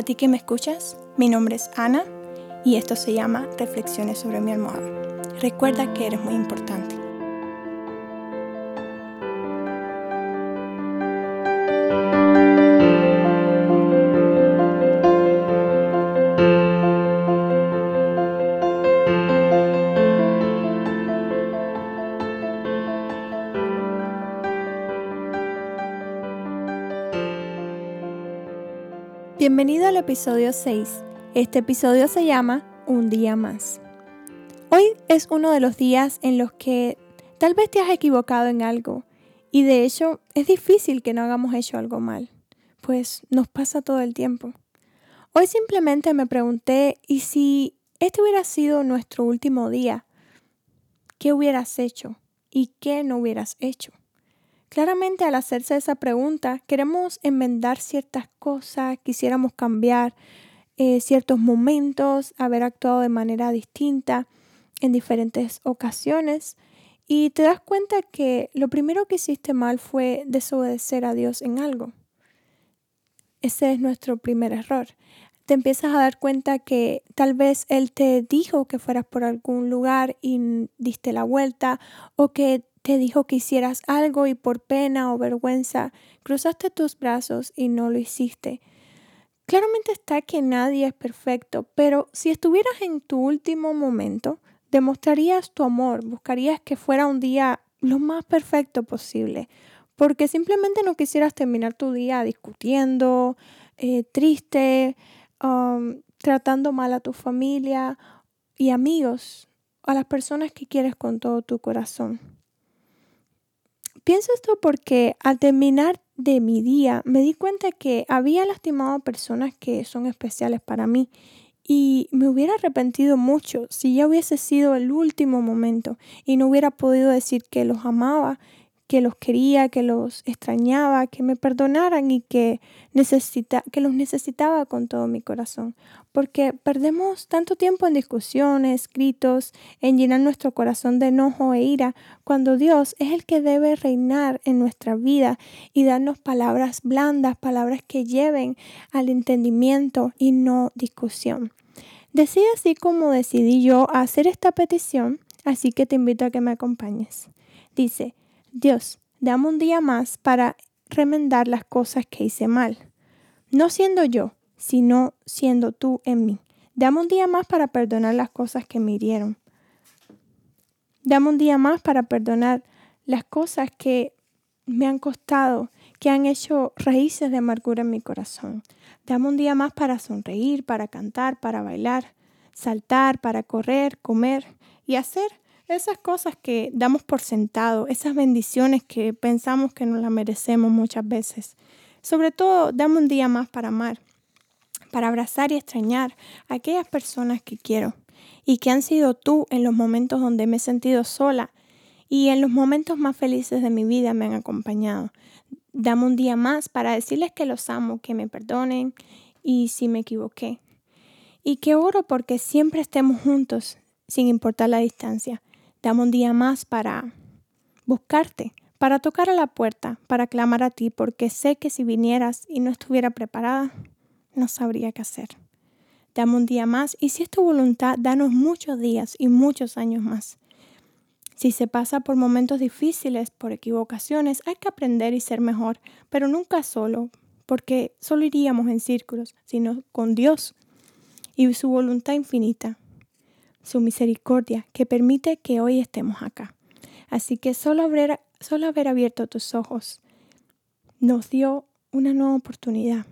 A ti que me escuchas, mi nombre es Ana y esto se llama Reflexiones sobre mi almohada. Recuerda que eres muy importante. Bienvenido al episodio 6. Este episodio se llama Un día más. Hoy es uno de los días en los que tal vez te has equivocado en algo y de hecho es difícil que no hagamos hecho algo mal, pues nos pasa todo el tiempo. Hoy simplemente me pregunté, ¿y si este hubiera sido nuestro último día? ¿Qué hubieras hecho y qué no hubieras hecho? Claramente al hacerse esa pregunta queremos enmendar ciertas cosas, quisiéramos cambiar eh, ciertos momentos, haber actuado de manera distinta en diferentes ocasiones y te das cuenta que lo primero que hiciste mal fue desobedecer a Dios en algo. Ese es nuestro primer error. Te empiezas a dar cuenta que tal vez Él te dijo que fueras por algún lugar y diste la vuelta o que te dijo que hicieras algo y por pena o vergüenza cruzaste tus brazos y no lo hiciste. Claramente está que nadie es perfecto, pero si estuvieras en tu último momento, demostrarías tu amor, buscarías que fuera un día lo más perfecto posible, porque simplemente no quisieras terminar tu día discutiendo, eh, triste, um, tratando mal a tu familia y amigos, a las personas que quieres con todo tu corazón. Pienso esto porque al terminar de mi día me di cuenta que había lastimado a personas que son especiales para mí y me hubiera arrepentido mucho si ya hubiese sido el último momento y no hubiera podido decir que los amaba que los quería, que los extrañaba, que me perdonaran y que, necesita, que los necesitaba con todo mi corazón. Porque perdemos tanto tiempo en discusiones, escritos, en llenar nuestro corazón de enojo e ira, cuando Dios es el que debe reinar en nuestra vida y darnos palabras blandas, palabras que lleven al entendimiento y no discusión. Decide así como decidí yo hacer esta petición, así que te invito a que me acompañes. Dice, Dios, dame un día más para remendar las cosas que hice mal. No siendo yo, sino siendo tú en mí. Dame un día más para perdonar las cosas que me hirieron. Dame un día más para perdonar las cosas que me han costado, que han hecho raíces de amargura en mi corazón. Dame un día más para sonreír, para cantar, para bailar, saltar, para correr, comer y hacer esas cosas que damos por sentado, esas bendiciones que pensamos que no las merecemos muchas veces. Sobre todo, dame un día más para amar, para abrazar y extrañar a aquellas personas que quiero y que han sido tú en los momentos donde me he sentido sola y en los momentos más felices de mi vida me han acompañado. Dame un día más para decirles que los amo, que me perdonen y si me equivoqué. Y que oro porque siempre estemos juntos sin importar la distancia. Dame un día más para buscarte, para tocar a la puerta, para clamar a ti, porque sé que si vinieras y no estuviera preparada, no sabría qué hacer. Dame un día más y si es tu voluntad, danos muchos días y muchos años más. Si se pasa por momentos difíciles, por equivocaciones, hay que aprender y ser mejor, pero nunca solo, porque solo iríamos en círculos, sino con Dios y su voluntad infinita su misericordia que permite que hoy estemos acá. Así que solo haber, abierto tus ojos nos dio una nueva oportunidad.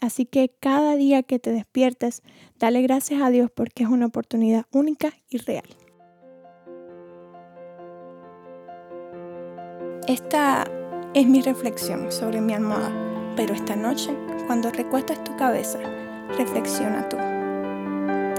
Así que cada día que te despiertes, dale gracias a Dios porque es una oportunidad única y real. Esta es mi reflexión sobre mi almohada, pero esta noche, cuando recuestas tu cabeza, reflexiona tú.